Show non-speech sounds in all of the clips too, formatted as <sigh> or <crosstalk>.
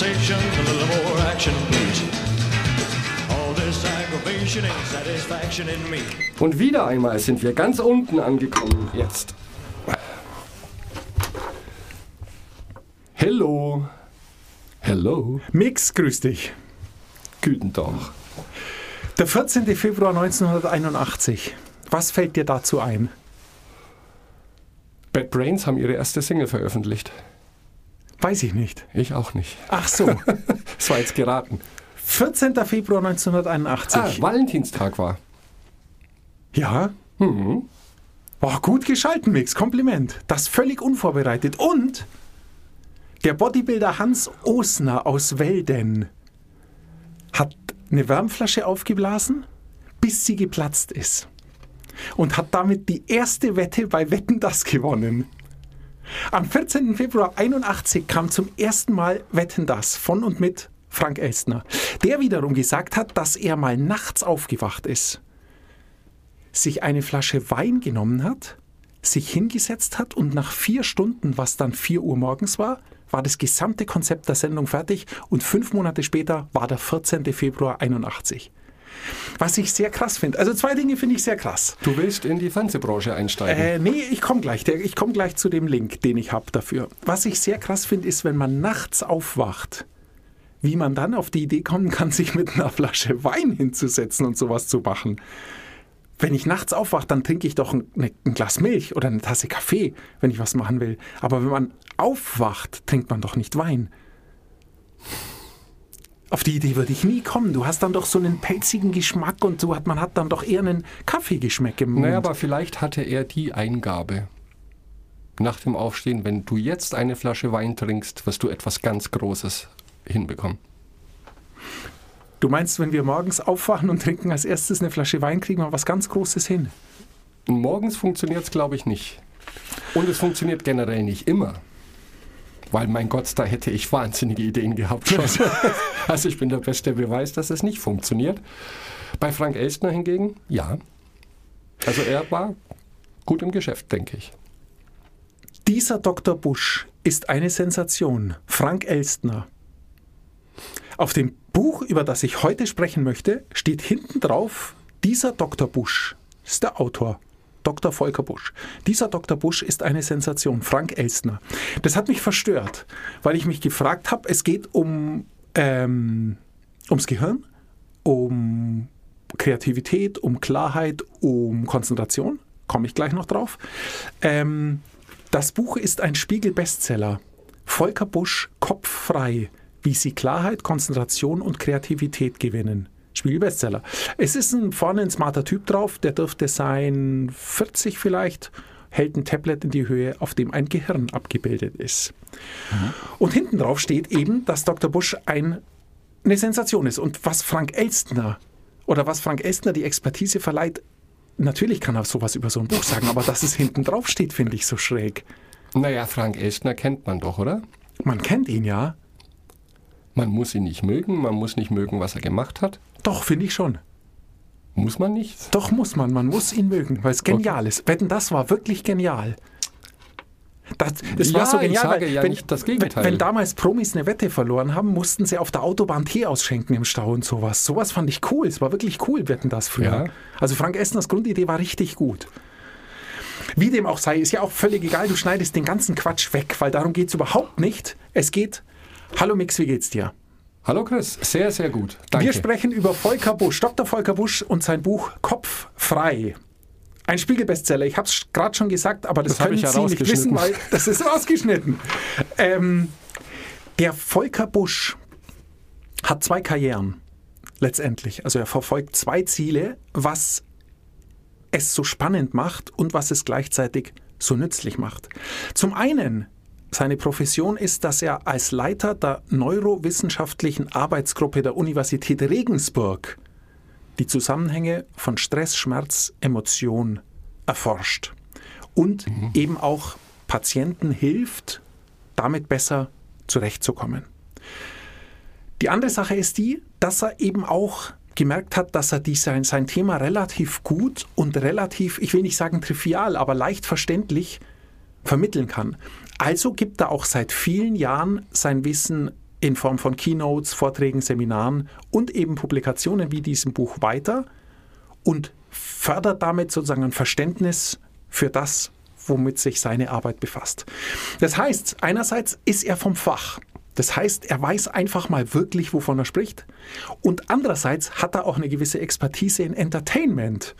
conversation, a little more action, please. All this aggravation ain't satisfaction in me. Und wieder einmal sind wir ganz unten angekommen jetzt. Hello. Hello. Mix, grüß dich. Guten Tag. Der 14. Februar 1981. Was fällt dir dazu ein? Bad Brains haben ihre erste Single veröffentlicht. Weiß ich nicht. Ich auch nicht. Ach so. <laughs> Das war jetzt geraten. 14. Februar 1981. Ah, Valentinstag war. Ja. Mhm. War gut geschalten, Mix. Kompliment. Das völlig unvorbereitet. Und der Bodybuilder Hans Osner aus Welden hat eine Wärmflasche aufgeblasen, bis sie geplatzt ist. Und hat damit die erste Wette bei Wetten das gewonnen. Am 14. Februar 81 kam zum ersten Mal Wetten das von und mit Frank Elstner, der wiederum gesagt hat, dass er mal nachts aufgewacht ist, sich eine Flasche Wein genommen hat, sich hingesetzt hat und nach vier Stunden, was dann vier Uhr morgens war, war das gesamte Konzept der Sendung fertig und fünf Monate später war der 14. Februar 81. Was ich sehr krass finde. Also zwei Dinge finde ich sehr krass. Du willst in die Fernsehbranche einsteigen. Äh, nee, ich komme gleich. Ich komme gleich zu dem Link, den ich habe dafür. Was ich sehr krass finde, ist, wenn man nachts aufwacht, wie man dann auf die Idee kommen kann, <laughs> sich mit einer Flasche Wein hinzusetzen und sowas zu machen. Wenn ich nachts aufwache, dann trinke ich doch ein, ne- ein Glas Milch oder eine Tasse Kaffee, wenn ich was machen will. Aber wenn man aufwacht, trinkt man doch nicht Wein. Auf die Idee würde ich nie kommen. Du hast dann doch so einen pelzigen Geschmack und so hat man hat dann doch eher einen Kaffeegeschmack im Mund. Naja, aber vielleicht hatte er die Eingabe. Nach dem Aufstehen, wenn du jetzt eine Flasche Wein trinkst, wirst du etwas ganz Großes hinbekommen. Du meinst, wenn wir morgens aufwachen und trinken als erstes eine Flasche Wein, kriegen wir was ganz Großes hin? Morgens funktioniert es, glaube ich, nicht. Und es funktioniert generell nicht immer. Weil, mein Gott, da hätte ich wahnsinnige Ideen gehabt schon. <laughs> also ich bin der beste Beweis, dass es nicht funktioniert. Bei Frank Elstner hingegen, ja. Also er war gut im Geschäft, denke ich. Dieser Dr. Busch ist eine Sensation. Frank Elstner. Auf dem Buch, über das ich heute sprechen möchte, steht hinten drauf, dieser Dr. Busch ist der Autor. Dr. Volker Busch. Dieser Dr. Busch ist eine Sensation, Frank Elstner. Das hat mich verstört, weil ich mich gefragt habe, es geht um ähm, ums Gehirn, um Kreativität, um Klarheit, um Konzentration. Komme ich gleich noch drauf. Ähm, das Buch ist ein Spiegel-Bestseller. Volker Busch, Kopf frei, wie Sie Klarheit, Konzentration und Kreativität gewinnen. Spiegel-Bestseller. Es ist ein, vorne ein smarter Typ drauf, der dürfte sein 40 vielleicht, hält ein Tablet in die Höhe, auf dem ein Gehirn abgebildet ist. Und hinten drauf steht eben, dass Dr. Busch ein, eine Sensation ist. Und was Frank Elstner oder was Frank Elstner die Expertise verleiht, natürlich kann er sowas über so ein Buch sagen, aber dass es hinten drauf steht, finde ich so schräg. Naja, Frank Elstner kennt man doch, oder? Man kennt ihn ja. Man muss ihn nicht mögen, man muss nicht mögen, was er gemacht hat. Doch, finde ich schon. Muss man nicht? Doch muss man, man muss ihn mögen, weil es genial ist. Wetten, das war wirklich genial. Das, das war Ja, so ich genial, sage weil ja wenn, nicht das Gegenteil. Wenn, wenn damals Promis eine Wette verloren haben, mussten sie auf der Autobahn Tee ausschenken im Stau und sowas. Sowas fand ich cool. Es war wirklich cool, Wetten das früher. Ja. Also Frank Essners Grundidee war richtig gut. Wie dem auch sei, ist ja auch völlig egal, du schneidest den ganzen Quatsch weg, weil darum geht es überhaupt nicht. Es geht, hallo Mix, wie geht's dir? Hallo Chris, sehr, sehr gut. Danke. Wir sprechen über Volker Busch, Dr. Volker Busch und sein Buch Kopf frei. Ein Spiegelbestseller. Ich habe es gerade schon gesagt, aber das, Das können ich ja Sie nicht wissen, weil das ist rausgeschnitten. ähm, der Volker Busch hat zwei Karrieren letztendlich. Also er verfolgt zwei Ziele, was es so spannend macht und was es gleichzeitig so nützlich macht. Zum einen, seine Profession ist, dass er als Leiter der neurowissenschaftlichen Arbeitsgruppe der Universität Regensburg die Zusammenhänge von Stress, Schmerz, Emotion erforscht und eben auch Patienten hilft, damit besser zurechtzukommen. Die andere Sache ist die, dass er eben auch gemerkt hat, dass er die, sein, sein Thema relativ gut und relativ, ich will nicht sagen trivial, aber leicht verständlich vermitteln kann. Also gibt er auch seit vielen Jahren sein Wissen in Form von Keynotes, Vorträgen, Seminaren und eben Publikationen wie diesem Buch weiter und fördert damit sozusagen ein Verständnis für das, womit sich seine Arbeit befasst. Das heißt, einerseits ist er vom Fach. Das heißt, er weiß einfach mal wirklich, wovon er spricht. Und andererseits hat er auch eine gewisse Expertise in Entertainment.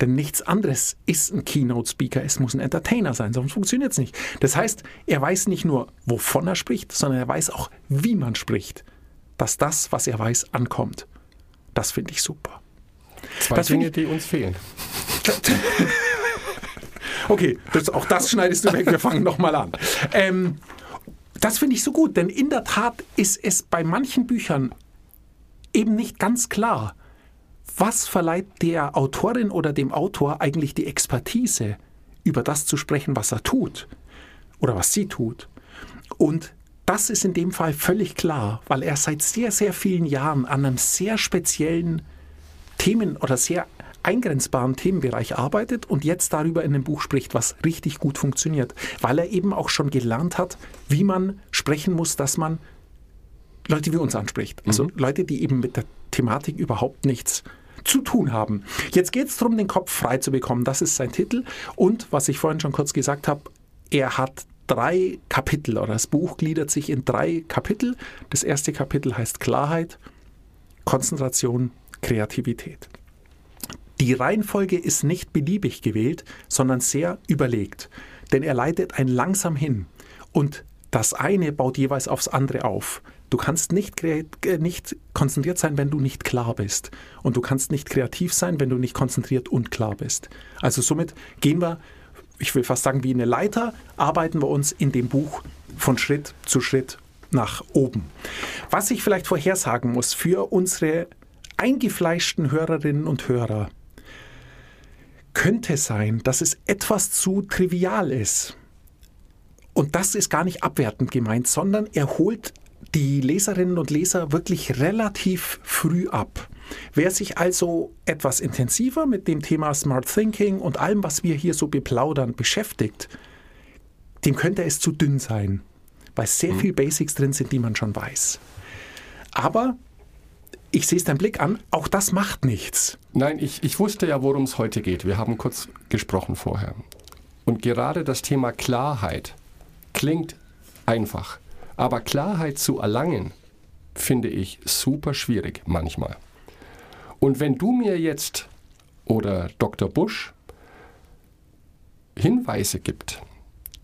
Denn nichts anderes ist ein Keynote-Speaker. Es muss ein Entertainer sein, sonst funktioniert es nicht. Das heißt, er weiß nicht nur, wovon er spricht, sondern er weiß auch, wie man spricht. Dass das, was er weiß, ankommt. Das finde ich super. Zwei Das Dinge, die uns fehlen. <laughs> Okay, das, auch das schneidest du weg. Wir fangen nochmal an. Ähm, das finde ich so gut, denn in der Tat ist es bei manchen Büchern eben nicht ganz klar, was verleiht der Autorin oder dem Autor eigentlich die Expertise, über das zu sprechen, was er tut oder was sie tut. Und das ist in dem Fall völlig klar, weil er seit sehr, sehr vielen Jahren an einem sehr speziellen Themen oder sehr eingrenzbaren Themenbereich arbeitet und jetzt darüber in einem Buch spricht, was richtig gut funktioniert, weil er eben auch schon gelernt hat, wie man sprechen muss, dass man Leute wie uns anspricht. Also Leute, die eben mit der Thematik überhaupt nichts zu tun haben. Jetzt geht es darum, den Kopf frei zu bekommen. Das ist sein Titel. Und was ich vorhin schon kurz gesagt habe, er hat drei Kapitel oder das Buch gliedert sich in drei Kapitel. Das erste Kapitel heißt Klarheit, Konzentration, Kreativität. Die Reihenfolge ist nicht beliebig gewählt, sondern sehr überlegt. Denn er leitet ein langsam hin. Und das eine baut jeweils aufs andere auf. Du kannst nicht, äh, nicht konzentriert sein, wenn du nicht klar bist. Und du kannst nicht kreativ sein, wenn du nicht konzentriert und klar bist. Also somit gehen wir, ich will fast sagen, wie eine Leiter, arbeiten wir uns in dem Buch von Schritt zu Schritt nach oben. Was ich vielleicht vorhersagen muss für unsere eingefleischten Hörerinnen und Hörer, könnte sein, dass es etwas zu trivial ist. Und das ist gar nicht abwertend gemeint, sondern er holt die Leserinnen und Leser wirklich relativ früh ab. Wer sich also etwas intensiver mit dem Thema Smart Thinking und allem, was wir hier so beplaudern, beschäftigt, dem könnte es zu dünn sein, weil sehr viel Basics drin sind, die man schon weiß. Aber ich sehe es deinem Blick an, auch das macht nichts. Nein, ich, ich wusste ja, worum es heute geht. Wir haben kurz gesprochen vorher. Und gerade das Thema Klarheit klingt einfach. Aber Klarheit zu erlangen, finde ich super schwierig manchmal. Und wenn du mir jetzt oder Dr. Busch Hinweise gibt,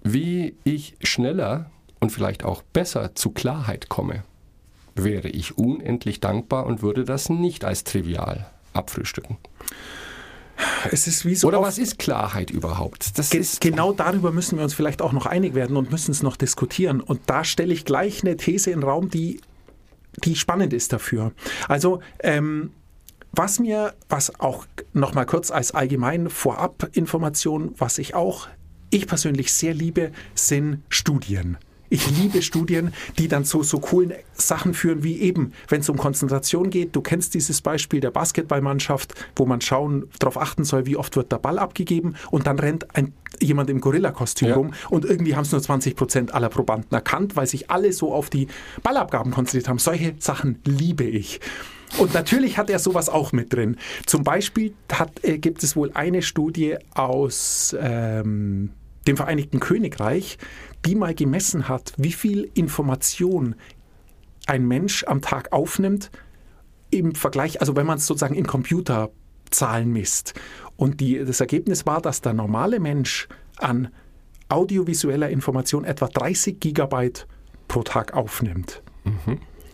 wie ich schneller und vielleicht auch besser zu Klarheit komme, wäre ich unendlich dankbar und würde das nicht als trivial abfrühstücken. Es ist wie so Oder was ist Klarheit überhaupt? Das Ge ist genau darüber müssen wir uns vielleicht auch noch einig werden und müssen es noch diskutieren. Und da stelle ich gleich eine These in den Raum, die, die spannend ist dafür. Also, ähm, was mir, was auch noch mal kurz als allgemein Vorab-Information, was ich auch, ich persönlich sehr liebe, sind Studien. Ich liebe Studien, die dann zu so coolen Sachen führen, wie eben, wenn es um Konzentration geht. Du kennst dieses Beispiel der Basketballmannschaft, wo man schauen, darauf achten soll, wie oft wird der Ball abgegeben und dann rennt ein, jemand im Gorilla-Kostüm Ja. rum und irgendwie haben es nur 20 Prozent aller Probanden erkannt, weil sich alle so auf die Ballabgaben konzentriert haben. Solche Sachen liebe ich. Und natürlich hat er sowas auch mit drin. Zum Beispiel hat, äh, gibt es wohl eine Studie aus ähm, dem Vereinigten Königreich, die mal gemessen hat, wie viel Information ein Mensch am Tag aufnimmt im Vergleich, also wenn man es sozusagen in Computerzahlen misst. Und die, das Ergebnis war, dass der normale Mensch an audiovisueller Information etwa 30 Gigabyte pro Tag aufnimmt.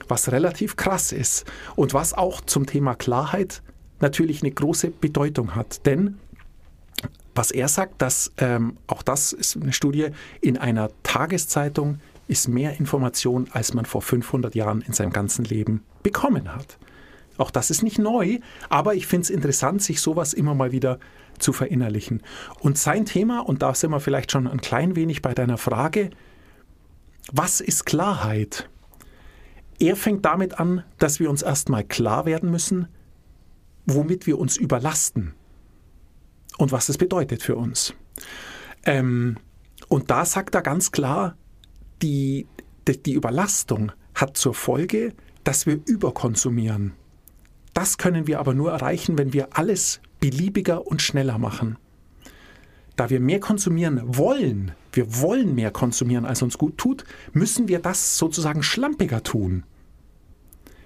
Was relativ krass ist und was auch zum Thema Klarheit natürlich eine große Bedeutung hat. Denn was er sagt, dass ähm, auch das ist eine Studie, in einer Tageszeitung ist mehr Information, als man vor 500 Jahren in seinem ganzen Leben bekommen hat. Auch das ist nicht neu, aber ich finde es interessant, sich sowas immer mal wieder zu verinnerlichen. Und sein Thema, und da sind wir vielleicht schon ein klein wenig bei deiner Frage, was ist Klarheit? Er fängt damit an, dass wir uns erstmal klar werden müssen, womit wir uns überlasten und was es bedeutet für uns. Ähm, und da sagt er ganz klar, die, die, die Überlastung hat zur Folge, dass wir überkonsumieren. Das können wir aber nur erreichen, wenn wir alles beliebiger und schneller machen. Da wir mehr konsumieren wollen, wir wollen mehr konsumieren, als uns gut tut, müssen wir das sozusagen schlampiger tun.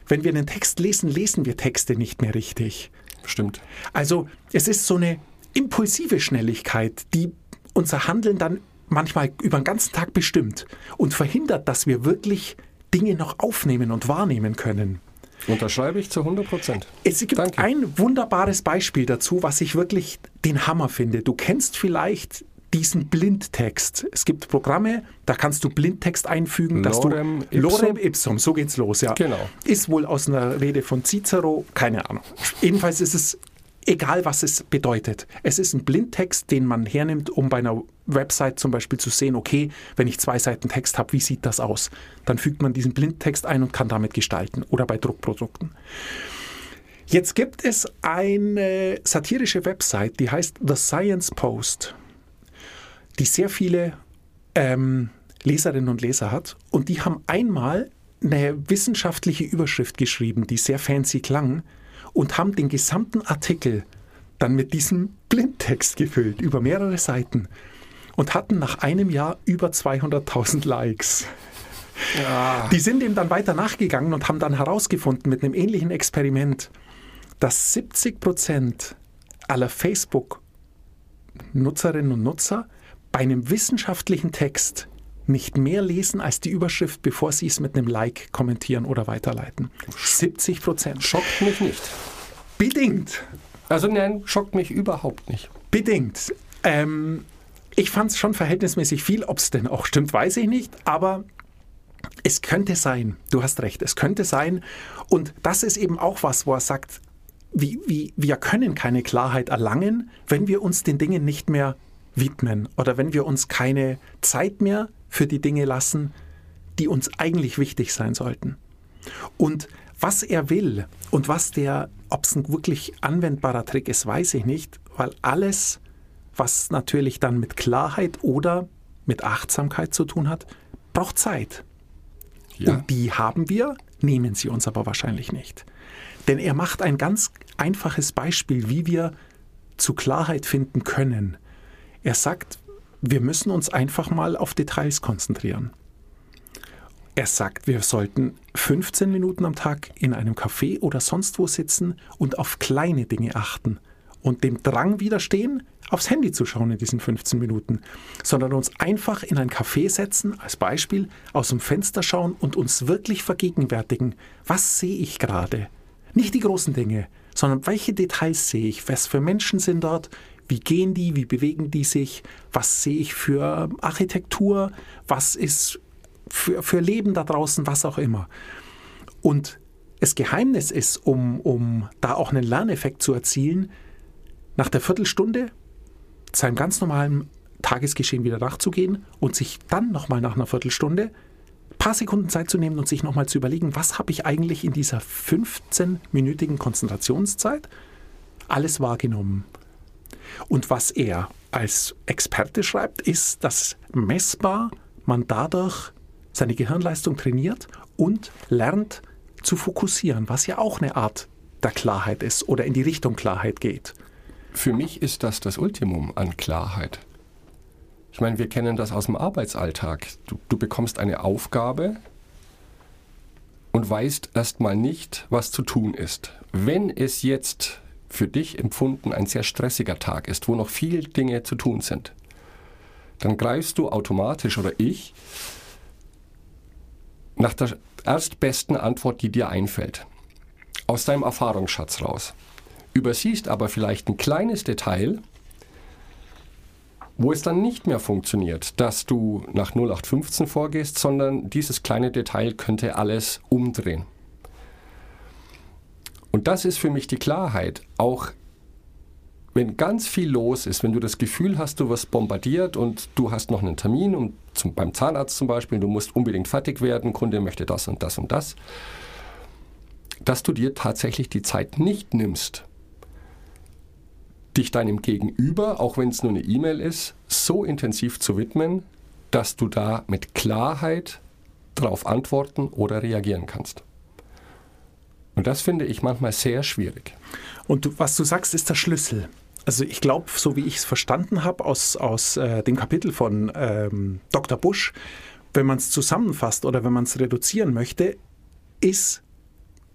Wenn wir einen Text lesen, lesen wir Texte nicht mehr richtig. Stimmt. Also es ist so eine impulsive Schnelligkeit, die unser Handeln dann manchmal über den ganzen Tag bestimmt und verhindert, dass wir wirklich Dinge noch aufnehmen und wahrnehmen können. Unterschreibe ich zu 100 Prozent. Es gibt Danke. ein wunderbares Beispiel dazu, was ich wirklich den Hammer finde. Du kennst vielleicht diesen Blindtext. Es gibt Programme, da kannst du Blindtext einfügen, dass Lorem du ipsum? Lorem ipsum, so geht's los, ja. Genau. Ist wohl aus einer Rede von Cicero, keine Ahnung. Jedenfalls ist es egal, was es bedeutet. Es ist ein Blindtext, den man hernimmt, um bei einer Website zum Beispiel zu sehen, okay, wenn ich zwei Seiten Text habe, wie sieht das aus? Dann fügt man diesen Blindtext ein und kann damit gestalten oder bei Druckprodukten. Jetzt gibt es eine satirische Website, die heißt The Science Post, die sehr viele ähm, Leserinnen und Leser hat. Und die haben einmal eine wissenschaftliche Überschrift geschrieben, die sehr fancy klang, und haben den gesamten Artikel dann mit diesem Blindtext gefüllt, über mehrere Seiten. Und hatten nach einem Jahr über 200.000 Likes. Die sind ihm dann weiter nachgegangen und haben dann herausgefunden mit einem ähnlichen Experiment, dass 70 Prozent aller Facebook-Nutzerinnen und Nutzer bei einem wissenschaftlichen Text nicht mehr lesen als die Überschrift, bevor sie es mit einem Like kommentieren oder weiterleiten. 70 Prozent. Schockt mich nicht. Bedingt. Also nein, schockt mich überhaupt nicht. Bedingt. Ähm, ich fand es schon verhältnismäßig viel. Ob es denn auch stimmt, weiß ich nicht. Aber es könnte sein. Du hast recht. Es könnte sein. Und das ist eben auch was, wo er sagt, wie, wie, wir können keine Klarheit erlangen, wenn wir uns den Dingen nicht mehr widmen oder wenn wir uns keine Zeit mehr für die Dinge lassen, die uns eigentlich wichtig sein sollten. Und was er will und was der, ob es ein wirklich anwendbarer Trick ist, weiß ich nicht, weil alles, was natürlich dann mit Klarheit oder mit Achtsamkeit zu tun hat, braucht Zeit. Ja. Und die haben wir, nehmen sie uns aber wahrscheinlich nicht. Denn er macht ein ganz einfaches Beispiel, wie wir zu Klarheit finden können. Er sagt, wir müssen uns einfach mal auf Details konzentrieren. Er sagt, wir sollten 15 Minuten am Tag in einem Café oder sonst wo sitzen und auf kleine Dinge achten und dem Drang widerstehen, aufs Handy zu schauen in diesen 15 Minuten, sondern uns einfach in ein Café setzen, als Beispiel, aus dem Fenster schauen und uns wirklich vergegenwärtigen, was sehe ich gerade? Nicht die großen Dinge, sondern welche Details sehe ich? Was für Menschen sind dort? Wie gehen die? Wie bewegen die sich? Was sehe ich für Architektur? Was ist für, für Leben da draußen? Was auch immer. Und das Geheimnis ist, um, um da auch einen Lerneffekt zu erzielen, nach der Viertelstunde seinem ganz normalen Tagesgeschehen wieder nachzugehen und sich dann nochmal nach einer Viertelstunde ein paar Sekunden Zeit zu nehmen und sich nochmal zu überlegen, was habe ich eigentlich in dieser 15-minütigen Konzentrationszeit alles wahrgenommen. Und was er als Experte schreibt, ist, dass messbar man dadurch seine Gehirnleistung trainiert und lernt zu fokussieren, was ja auch eine Art der Klarheit ist oder in die Richtung Klarheit geht. Für mich ist das das Ultimum an Klarheit. Ich meine, wir kennen das aus dem Arbeitsalltag. Du, du bekommst eine Aufgabe und weißt erstmal nicht, was zu tun ist. Wenn es jetzt für dich empfunden ein sehr stressiger Tag ist, wo noch viele Dinge zu tun sind, dann greifst du automatisch oder ich nach der erstbesten Antwort, die dir einfällt, aus deinem Erfahrungsschatz raus. Übersiehst aber vielleicht ein kleines Detail, wo es dann nicht mehr funktioniert, dass du nach 0815 vorgehst, sondern dieses kleine Detail könnte alles umdrehen. Und das ist für mich die Klarheit. Auch wenn ganz viel los ist, wenn du das Gefühl hast, du wirst bombardiert und du hast noch einen Termin um, zum, beim Zahnarzt zum Beispiel, du musst unbedingt fertig werden, Kunde möchte das und das und das, dass du dir tatsächlich die Zeit nicht nimmst, dich deinem Gegenüber, auch wenn es nur eine E-Mail ist, so intensiv zu widmen, dass du da mit Klarheit darauf antworten oder reagieren kannst. Und das finde ich manchmal sehr schwierig. Und du, was du sagst, ist der Schlüssel. Also ich glaube, so wie ich es verstanden habe aus, aus äh, dem Kapitel von ähm, Dr. Busch, wenn man es zusammenfasst oder wenn man es reduzieren möchte, ist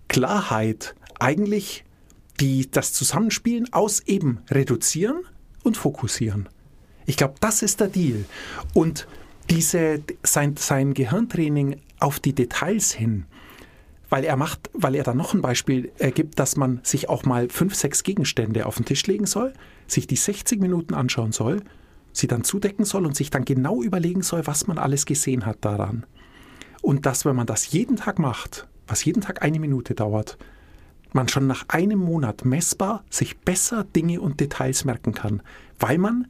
Klarheit eigentlich die, das Zusammenspielen aus eben reduzieren und fokussieren. Ich glaube, das ist der Deal. Und diese, sein, sein Gehirntraining auf die Details hin, weil er macht, weil er dann noch ein Beispiel ergibt, dass man sich auch mal fünf, sechs Gegenstände auf den Tisch legen soll, sich die 60 Minuten anschauen soll, sie dann zudecken soll und sich dann genau überlegen soll, was man alles gesehen hat daran. Und dass, wenn man das jeden Tag macht, was jeden Tag eine Minute dauert, man schon nach einem Monat messbar sich besser Dinge und Details merken kann, weil man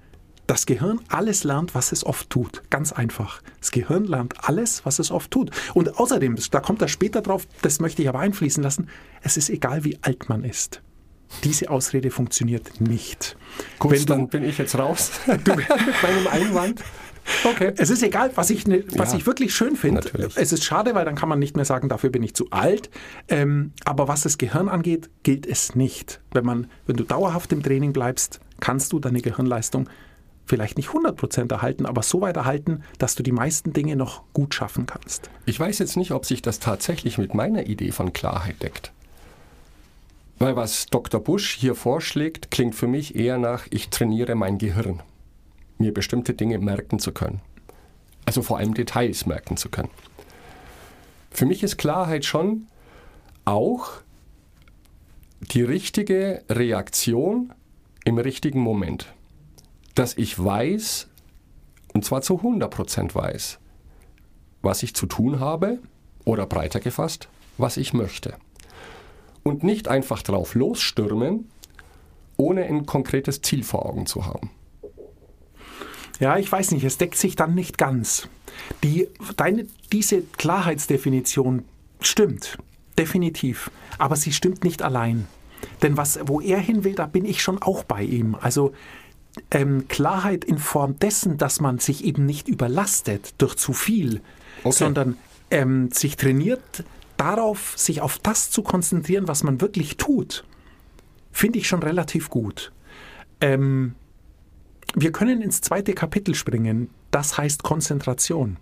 das Gehirn alles lernt, was es oft tut. Ganz einfach. Das Gehirn lernt alles, was es oft tut. Und außerdem, da kommt er später drauf, das möchte ich aber einfließen lassen, es ist egal, wie alt man ist. Diese Ausrede funktioniert nicht. Gut, Wenn dann bin ich jetzt raus <laughs> mit meinem Einwand. Okay. Es ist egal, was ich, ne, was ja, ich wirklich schön finde. Es ist schade, weil dann kann man nicht mehr sagen, dafür bin ich zu alt. Ähm, aber was das Gehirn angeht, gilt es nicht. Wenn, man, wenn du dauerhaft im Training bleibst, kannst du deine Gehirnleistung vielleicht nicht 100% erhalten, aber so weit erhalten, dass du die meisten Dinge noch gut schaffen kannst. Ich weiß jetzt nicht, ob sich das tatsächlich mit meiner Idee von Klarheit deckt. Weil was Dr. Busch hier vorschlägt, klingt für mich eher nach, ich trainiere mein Gehirn mir bestimmte Dinge merken zu können. Also vor allem Details merken zu können. Für mich ist Klarheit schon auch die richtige Reaktion im richtigen Moment. Dass ich weiß, und zwar zu 100% weiß, was ich zu tun habe oder breiter gefasst, was ich möchte. Und nicht einfach drauf losstürmen, ohne ein konkretes Ziel vor Augen zu haben. Ja, ich weiß nicht, es deckt sich dann nicht ganz. Die, deine, diese Klarheitsdefinition stimmt, definitiv, aber sie stimmt nicht allein. Denn was, wo er hin will, da bin ich schon auch bei ihm. Also ähm, Klarheit in Form dessen, dass man sich eben nicht überlastet durch zu viel, okay. sondern ähm, sich trainiert darauf, sich auf das zu konzentrieren, was man wirklich tut, finde ich schon relativ gut. Ähm, wir können ins zweite Kapitel springen, das heißt Konzentration.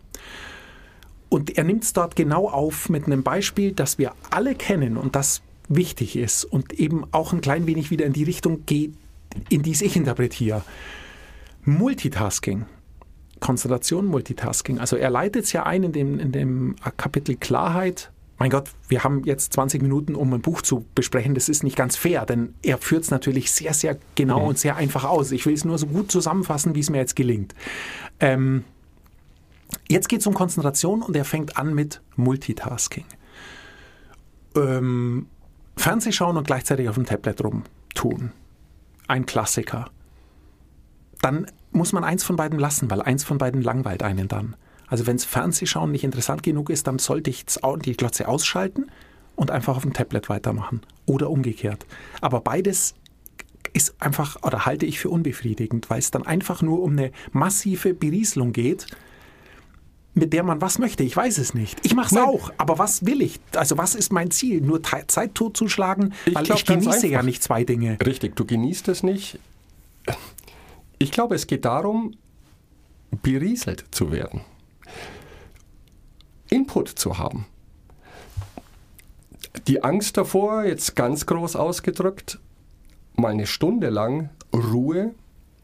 Und er nimmt es dort genau auf mit einem Beispiel, das wir alle kennen und das wichtig ist und eben auch ein klein wenig wieder in die Richtung geht, in die ich interpretiere. Multitasking. Konzentration, Multitasking. Also er leitet es ja ein in dem, in dem Kapitel Klarheit, mein Gott, wir haben jetzt 20 Minuten, um ein Buch zu besprechen. Das ist nicht ganz fair, denn er führt es natürlich sehr, sehr genau mhm. und sehr einfach aus. Ich will es nur so gut zusammenfassen, wie es mir jetzt gelingt. Ähm, jetzt geht es um Konzentration und er fängt an mit Multitasking. Ähm, Fernseh schauen und gleichzeitig auf dem Tablet rumtun. Ein Klassiker. Dann muss man eins von beiden lassen, weil eins von beiden langweilt einen dann. Also wenn Fernsehschauen nicht interessant genug ist, dann sollte ich die Glotze ausschalten und einfach auf dem Tablet weitermachen. Oder umgekehrt. Aber beides ist einfach, oder halte ich für unbefriedigend, weil es dann einfach nur um eine massive Berieselung geht, mit der man was möchte. Ich weiß es nicht. Ich mache es auch, aber was will ich? Also was ist mein Ziel? Nur Zeit totzuschlagen? Ich weil glaub, ich genieße ja nicht zwei Dinge. Richtig, du genießt es nicht. Ich glaube, es geht darum, berieselt zu werden. Input zu haben. Die Angst davor, jetzt ganz groß ausgedrückt, mal eine Stunde lang Ruhe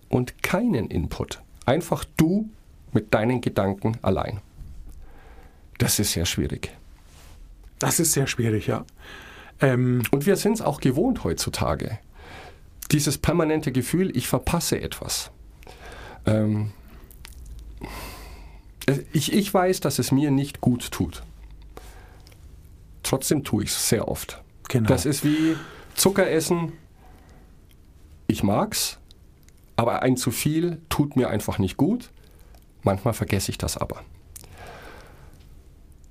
und keinen Input. Einfach du mit deinen Gedanken allein. Das ist sehr schwierig. Das ist sehr schwierig, ja. Ähm und wir sind es auch gewohnt heutzutage. Dieses permanente Gefühl, ich verpasse etwas. Ähm ich, ich weiß, dass es mir nicht gut tut. Trotzdem tue ich es sehr oft. Genau. Das ist wie Zucker essen. Ich mag's, aber ein zu viel tut mir einfach nicht gut. Manchmal vergesse ich das aber.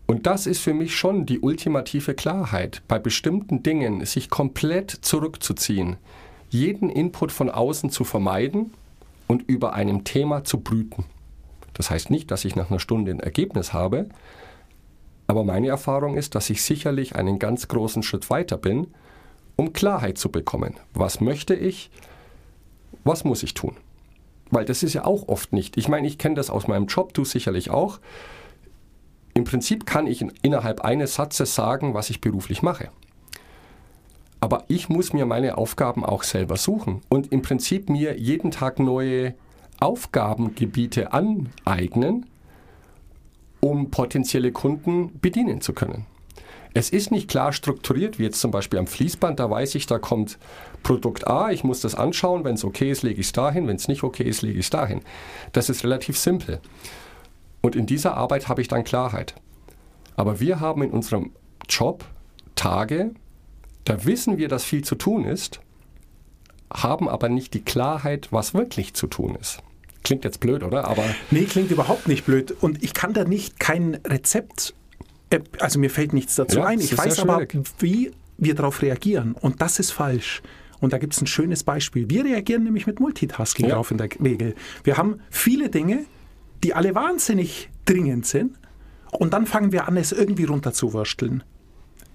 Und das ist für mich schon die ultimative Klarheit, bei bestimmten Dingen sich komplett zurückzuziehen, jeden Input von außen zu vermeiden und über einem Thema zu brüten. Das heißt nicht, dass ich nach einer Stunde ein Ergebnis habe, Aber meine Erfahrung ist, dass ich sicherlich einen ganz großen Schritt weiter bin, um Klarheit zu bekommen. Was möchte ich? Was muss ich tun? Weil das ist ja auch oft nicht. Ich meine, ich kenne das aus meinem Job, du sicherlich auch. Im Prinzip kann ich innerhalb eines Satzes sagen, was ich beruflich mache. Aber ich muss mir meine Aufgaben auch selber suchen und im Prinzip mir jeden Tag neue Aufgabengebiete aneignen, um potenzielle Kunden bedienen zu können. Es ist nicht klar strukturiert, wie jetzt zum Beispiel am Fließband, da weiß ich, da kommt Produkt A, ich muss das anschauen, wenn es okay ist, lege ich es dahin, wenn es nicht okay ist, lege ich es dahin. Das ist relativ simpel. Und in dieser Arbeit habe ich dann Klarheit. Aber wir haben in unserem Job Tage, da wissen wir, dass viel zu tun ist, haben aber nicht die Klarheit, was wirklich zu tun ist. Klingt jetzt blöd, oder? Aber nee, klingt überhaupt nicht blöd. Und ich kann da nicht kein Rezept, also mir fällt nichts dazu ja, ein. Ich weiß aber, wie wir darauf reagieren. Und das ist falsch. Und da gibt es ein schönes Beispiel. Wir reagieren nämlich mit Multitasking ja. drauf in der Regel. Wir haben viele Dinge, die alle wahnsinnig dringend sind. Und dann fangen wir an, es irgendwie runterzuwursteln.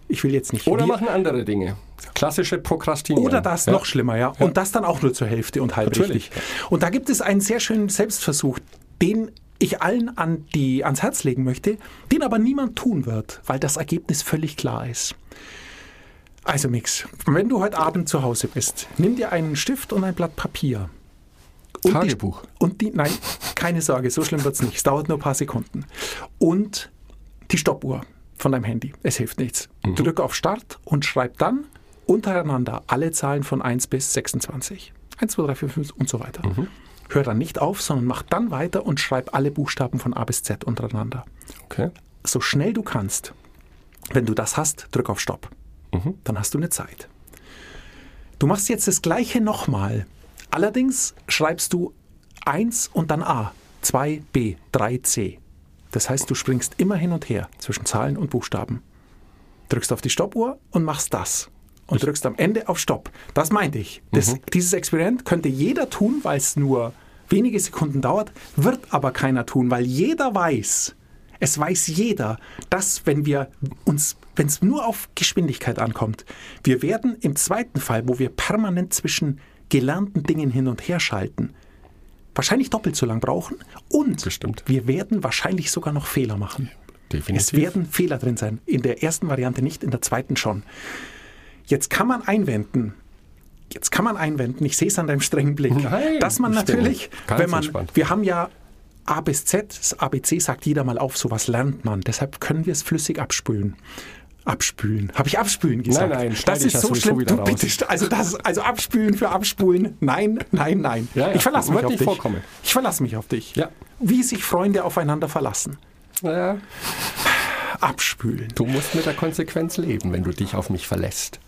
Ich will jetzt nicht. Oder machen andere Dinge. Klassische Prokrastinieren. Oder das ja. noch schlimmer, ja. ja. Und das dann auch nur zur Hälfte und halb richtig. Und da gibt es einen sehr schönen Selbstversuch, den ich allen an die, ans Herz legen möchte, den aber niemand tun wird, weil das Ergebnis völlig klar ist. Also Mix, wenn du heute Abend zu Hause bist, nimm dir einen Stift und ein Blatt Papier. Und Tagebuch. Die, und die, nein, keine Sorge, so schlimm wird es nicht. Es dauert nur ein paar Sekunden. Und die Stoppuhr von deinem Handy. Es hilft nichts. Mhm. Drück auf Start und schreib dann untereinander alle Zahlen von 1 bis 26. 1, 2, 3, 4, 5 und so weiter. Mhm. Hör dann nicht auf, sondern mach dann weiter und schreib alle Buchstaben von A bis Z untereinander. Okay. So schnell du kannst. Wenn du das hast, drück auf Stopp. Mhm. Dann hast du eine Zeit. Du machst jetzt das gleiche nochmal. Allerdings schreibst du 1 und dann A, 2b, 3c. Das heißt, du springst immer hin und her zwischen Zahlen und Buchstaben. Drückst auf die Stoppuhr und machst das. Und drückst am Ende auf Stopp. Das meinte ich. Das, mhm. Dieses Experiment könnte jeder tun, weil es nur wenige Sekunden dauert, wird aber keiner tun, weil jeder weiß, es weiß jeder, dass wenn wir uns, wenn es nur auf Geschwindigkeit ankommt, wir werden im zweiten Fall, wo wir permanent zwischen gelernten Dingen hin und her schalten, wahrscheinlich doppelt so lang brauchen und Bestimmt. wir werden wahrscheinlich sogar noch Fehler machen. Definitiv. Es werden Fehler drin sein. In der ersten Variante nicht, in der zweiten schon. Jetzt kann man einwenden, jetzt kann man einwenden, ich sehe es an deinem strengen Blick, Nein, dass man natürlich, wenn man, entspannt. wir haben ja A bis Z, das ABC sagt jeder mal auf, sowas lernt man. Deshalb können wir es flüssig abspülen. Abspülen. Habe ich abspülen gesagt? Nein, nein, das ist so schlimm. Du, bitte, also, das, also abspülen für abspulen. Nein, nein, nein. Ja, ja. Ich verlasse mich auf dich. Vorkommen. Ich verlasse mich auf dich. Ja. Wie sich Freunde aufeinander verlassen. Ja. Abspülen. Du musst mit der Konsequenz leben, wenn du dich auf mich verlässt.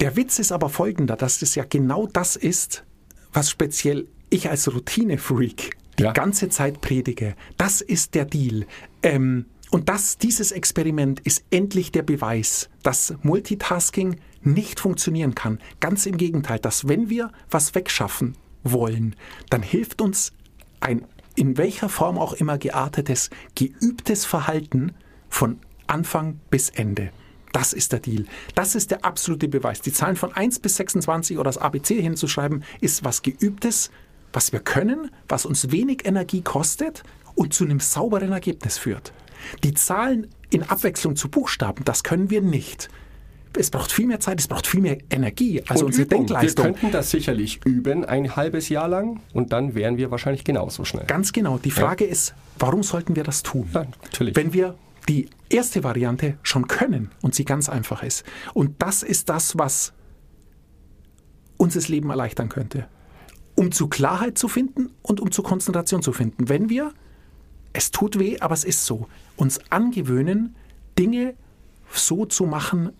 Der Witz ist aber folgender, dass es ja genau das ist, was speziell ich als Routine-Freak die ja. ganze Zeit predige. Das ist der Deal. Ähm, und das, dieses Experiment ist endlich der Beweis, dass Multitasking nicht funktionieren kann. Ganz im Gegenteil, dass wenn wir was wegschaffen wollen, dann hilft uns ein in welcher Form auch immer geartetes, geübtes Verhalten von Anfang bis Ende. Das ist der Deal. Das ist der absolute Beweis. Die Zahlen von 1 bis 26 oder das ABC hinzuschreiben, ist was Geübtes, was wir können, was uns wenig Energie kostet und zu einem sauberen Ergebnis führt. Die Zahlen in Abwechslung zu Buchstaben, das können wir nicht. Es braucht viel mehr Zeit, es braucht viel mehr Energie, also und unsere Übung. Denkleistung. Wir könnten das sicherlich üben, ein halbes Jahr lang, und dann wären wir wahrscheinlich genauso schnell. Ganz genau. Die Frage ja. ist, warum sollten wir das tun? Ja, natürlich. Wenn wir die erste Variante schon können und sie ganz einfach ist. Und das ist das, was uns das Leben erleichtern könnte um zu Klarheit zu finden und um zu Konzentration zu finden. Wenn wir, es tut weh, aber es ist so, uns angewöhnen, Dinge so zu machen,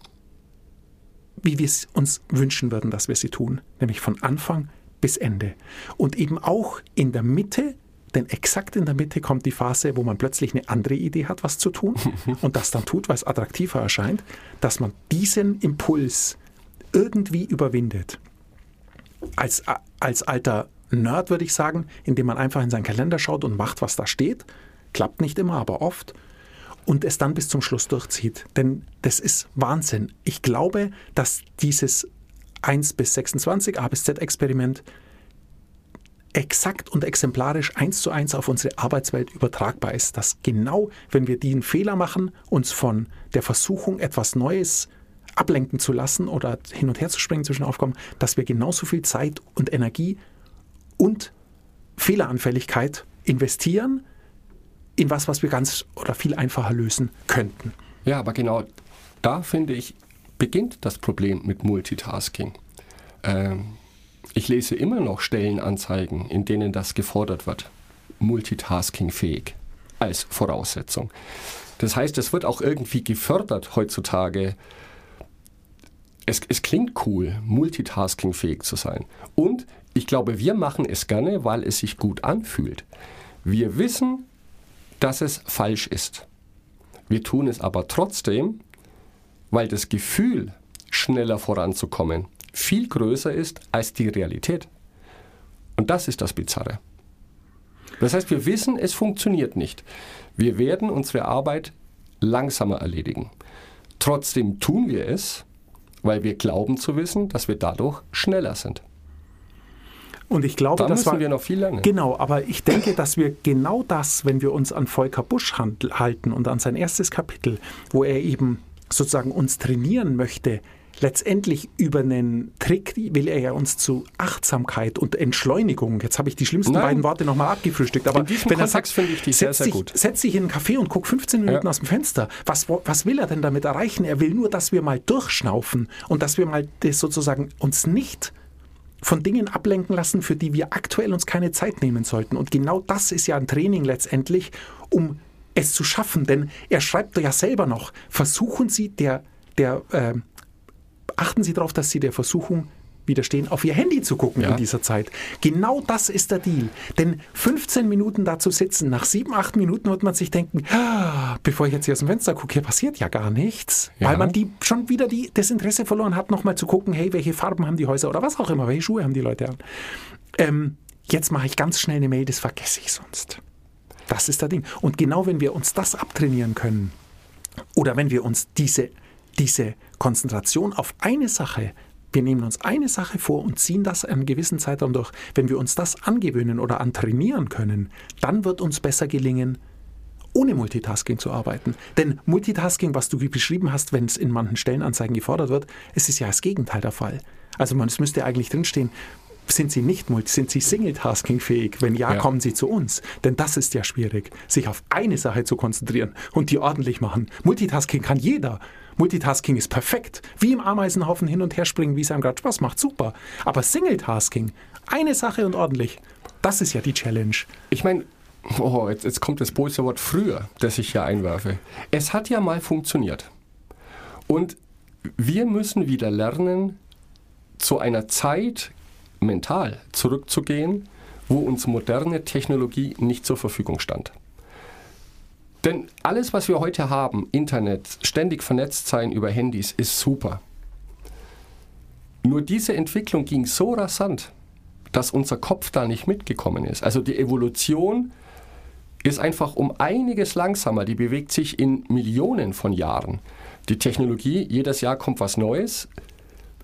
wie wir es uns wünschen würden, dass wir sie tun, nämlich von Anfang bis Ende. Und eben auch in der Mitte, denn exakt in der Mitte kommt die Phase, wo man plötzlich eine andere Idee hat, was zu tun <laughs> und das dann tut, weil es attraktiver erscheint, dass man diesen Impuls irgendwie überwindet als, als alter Nerd würde ich sagen, indem man einfach in seinen Kalender schaut und macht, was da steht. Klappt nicht immer, aber oft. und es dann bis zum Schluss durchzieht. Denn das ist Wahnsinn. Ich glaube, dass dieses 1 bis 26 A bis Z Experiment exakt und exemplarisch eins zu eins auf unsere Arbeitswelt übertragbar ist. Dass genau, wenn wir den Fehler machen, uns von der Versuchung, etwas Neues ablenken zu lassen oder hin und her zu springen zwischen Aufgaben, dass wir genauso viel Zeit und Energie und Fehleranfälligkeit investieren in was, was wir ganz oder viel einfacher lösen könnten. Ja, aber genau da finde ich, beginnt das Problem mit Multitasking. Ähm, ich lese immer noch Stellenanzeigen, in denen das gefordert wird. Multitasking-fähig als Voraussetzung. Das heißt, es wird auch irgendwie gefördert heutzutage. Es, es klingt cool, multitasking-fähig zu sein. Und ich glaube, wir machen es gerne, weil es sich gut anfühlt. Wir wissen, dass es falsch ist. Wir tun es aber trotzdem, weil das Gefühl, schneller voranzukommen, viel größer ist als die Realität. Und das ist das Bizarre. Das heißt, wir wissen, es funktioniert nicht. Wir werden unsere Arbeit langsamer erledigen. Trotzdem tun wir es, weil wir glauben zu wissen, dass wir dadurch schneller sind. Und ich glaube, da das müssen war, wir noch viel lernen. Genau, aber ich denke, dass wir genau das, wenn wir uns an Volker Busch halten und an sein erstes Kapitel, wo er eben sozusagen uns trainieren möchte, letztendlich über einen Trick will er ja uns zu Achtsamkeit und Entschleunigung. Jetzt habe ich die schlimmsten Nein. beiden Worte nochmal abgefrühstückt. Aber In diesem wenn er Kontext sagt, finde ich die sehr, setz sehr dich, gut. Setz dich in einen Café und guck 15 Minuten Ja. aus dem Fenster. Was, was will er denn damit erreichen? Er will nur, dass wir mal durchschnaufen und dass wir mal das sozusagen uns nicht von Dingen ablenken lassen, für die wir aktuell uns keine Zeit nehmen sollten. Und genau das ist ja ein Training letztendlich, um es zu schaffen. Denn er schreibt ja selber noch, versuchen Sie der, der äh, achten Sie darauf, dass Sie der Versuchung widerstehen, auf Ihr Handy zu gucken Ja. in dieser Zeit. Genau das ist der Deal. Denn 15 Minuten da zu sitzen, nach 7, 8 Minuten wird man sich denken, ah, bevor ich jetzt hier aus dem Fenster gucke, hier passiert ja gar nichts. Ja. Weil man die schon wieder die, das Interesse verloren hat, nochmal zu gucken, hey, welche Farben haben die Häuser oder was auch immer, welche Schuhe haben die Leute an. Ähm, jetzt mache ich ganz schnell eine Mail, das vergesse ich sonst. Das ist der Ding. Und genau wenn wir uns das abtrainieren können, oder wenn wir uns diese, diese Konzentration auf eine Sache, wir nehmen uns eine Sache vor und ziehen das einen gewissen Zeitraum durch, wenn wir uns das angewöhnen oder antrainieren können, dann wird uns besser gelingen, ohne Multitasking zu arbeiten. Denn Multitasking, was du beschrieben hast, wenn es in manchen Stellenanzeigen gefordert wird, es ist ja das Gegenteil der Fall. Also man, es müsste eigentlich drinstehen, sind sie nicht multi, sind sie Single-Tasking-fähig? Wenn ja, Ja. kommen sie zu uns. Denn das ist ja schwierig, sich auf eine Sache zu konzentrieren und die ordentlich machen. Multitasking kann jeder. Multitasking ist perfekt. Wie im Ameisenhaufen hin und her springen, wie es einem gerade Spaß macht. Super. Aber Single-Tasking, eine Sache und ordentlich, das ist ja die Challenge. Ich meine, oh, jetzt, jetzt kommt das böse Wort früher, das ich hier einwerfe. Es hat ja mal funktioniert. Und wir müssen wieder lernen, zu einer Zeit mental zurückzugehen, wo uns moderne Technologie nicht zur Verfügung stand. Denn alles, was wir heute haben, Internet, ständig vernetzt sein über Handys, ist super. Nur diese Entwicklung ging so rasant, dass unser Kopf da nicht mitgekommen ist. Also die Evolution ist einfach um einiges langsamer. Die bewegt sich in Millionen von Jahren. Die Technologie, jedes Jahr kommt was Neues.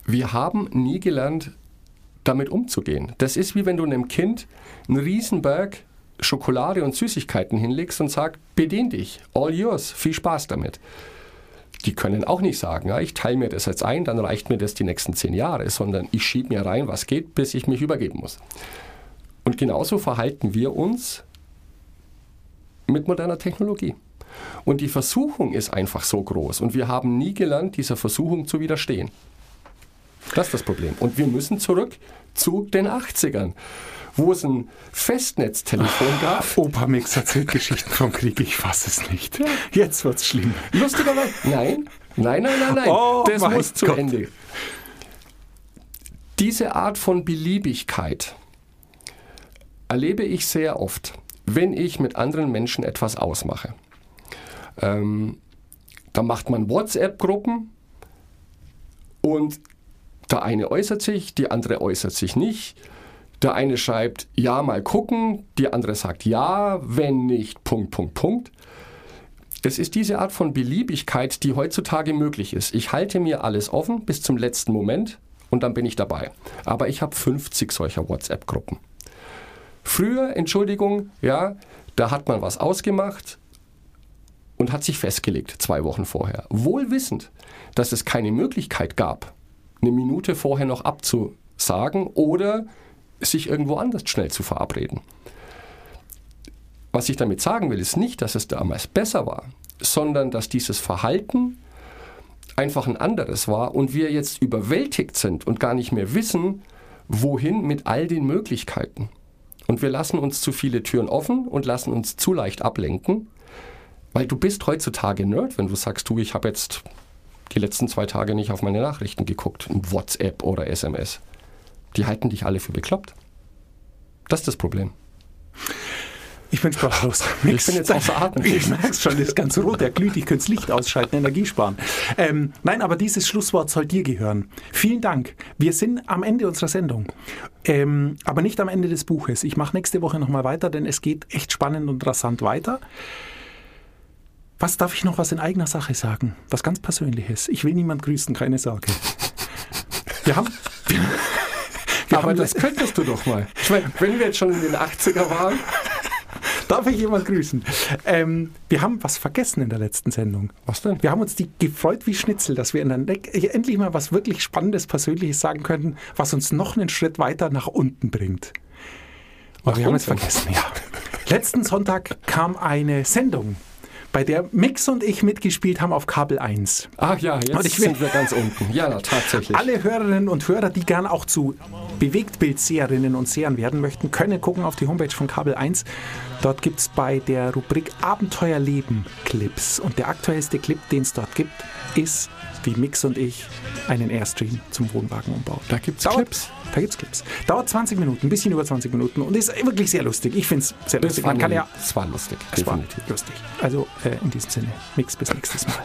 Wir haben nie gelernt, damit umzugehen. Das ist wie wenn du einem Kind einen Riesenberg Schokolade und Süßigkeiten hinlegst und sagst, bedien dich, all yours, viel Spaß damit. Die können auch nicht sagen, ja, ich teile mir das jetzt ein, dann reicht mir das die nächsten zehn Jahre, sondern ich schiebe mir rein, was geht, bis ich mich übergeben muss. Und genauso verhalten wir uns mit moderner Technologie. Und die Versuchung ist einfach so groß und wir haben nie gelernt, dieser Versuchung zu widerstehen. Das ist das Problem. Und wir müssen zurück zu den 80ern, wo es ein Festnetztelefon gab. Opa Mix erzählt Geschichten vom Krieg, ich fasse es nicht. Jetzt wird's schlimm. Lustigerweise, nein, nein, nein, nein, nein. Oh das muss zu Gott. Ende. Diese Art von Beliebigkeit erlebe ich sehr oft, wenn ich mit anderen Menschen etwas ausmache. Ähm, da macht man WhatsApp-Gruppen und der eine äußert sich, die andere äußert sich nicht. Der eine schreibt, ja, mal gucken, die andere sagt, ja, wenn nicht, Punkt, Punkt, Punkt. Es ist diese Art von Beliebigkeit, die heutzutage möglich ist. Ich halte mir alles offen bis zum letzten Moment und dann bin ich dabei. Aber ich habe 50 solcher WhatsApp-Gruppen. Früher, Entschuldigung, ja, da hat man was ausgemacht und hat sich festgelegt, zwei Wochen vorher. Wohl wissend, dass es keine Möglichkeit gab, eine Minute vorher noch abzusagen oder sich irgendwo anders schnell zu verabreden. Was ich damit sagen will, ist nicht, dass es damals besser war, sondern dass dieses Verhalten einfach ein anderes war und wir jetzt überwältigt sind und gar nicht mehr wissen, wohin mit all den Möglichkeiten. Und wir lassen uns zu viele Türen offen und lassen uns zu leicht ablenken, weil du bist heutzutage Nerd, wenn du sagst, du, ich habe jetzt die letzten zwei Tage nicht auf meine Nachrichten geguckt, WhatsApp oder SMS. Die halten dich alle für bekloppt. Das ist das Problem. Ich bin sprachlos. Ich bin jetzt außer Atem. <laughs> Ich merke es schon, das ist ganz rot, der glüht, ich könnte das Licht ausschalten, Energie sparen. Ähm, nein, aber dieses Schlusswort soll dir gehören. Vielen Dank. Wir sind am Ende unserer Sendung, ähm, aber nicht am Ende des Buches. Ich mache nächste Woche nochmal weiter, denn es geht echt spannend und rasant weiter. Was darf ich noch was in eigener Sache sagen? Was ganz Persönliches. Ich will niemand grüßen, keine Sorge. Wir haben... <laughs> Wir Aber haben das könntest du doch mal. Ich meine, wenn wir jetzt schon in den 80er waren, <laughs> Darf ich jemand grüßen? Ähm, wir haben was vergessen in der letzten Sendung. Was denn? Wir haben uns die gefreut wie Schnitzel, dass wir in der endlich mal was wirklich Spannendes, Persönliches sagen könnten, was uns noch einen Schritt weiter nach unten bringt. Aber wir haben es vergessen, ja. Letzten Sonntag kam eine Sendung, bei der Mix und ich mitgespielt haben auf Kabel 1. ach ja, jetzt Und ich will- sind wir ganz unten. Ja, tatsächlich. Alle Hörerinnen und Hörer, die gern auch zu Bewegtbildseherinnen und Sehern werden möchten, können gucken auf die Homepage von Kabel 1. Dort gibt es bei der Rubrik Abenteuerleben Clips. Und der aktuellste Clip, den es dort gibt, ist, wie Mix und ich einen Airstream zum Wohnwagenumbau. Da gibt's Dauert- Clips. Da gibt es Clips. Dauert 20 Minuten, ein bisschen über 20 Minuten und ist wirklich sehr lustig. Ich finde es sehr lustig. Man kann ja es war lustig, es war lustig. Also äh, in diesem Sinne, Mix bis nächstes Mal.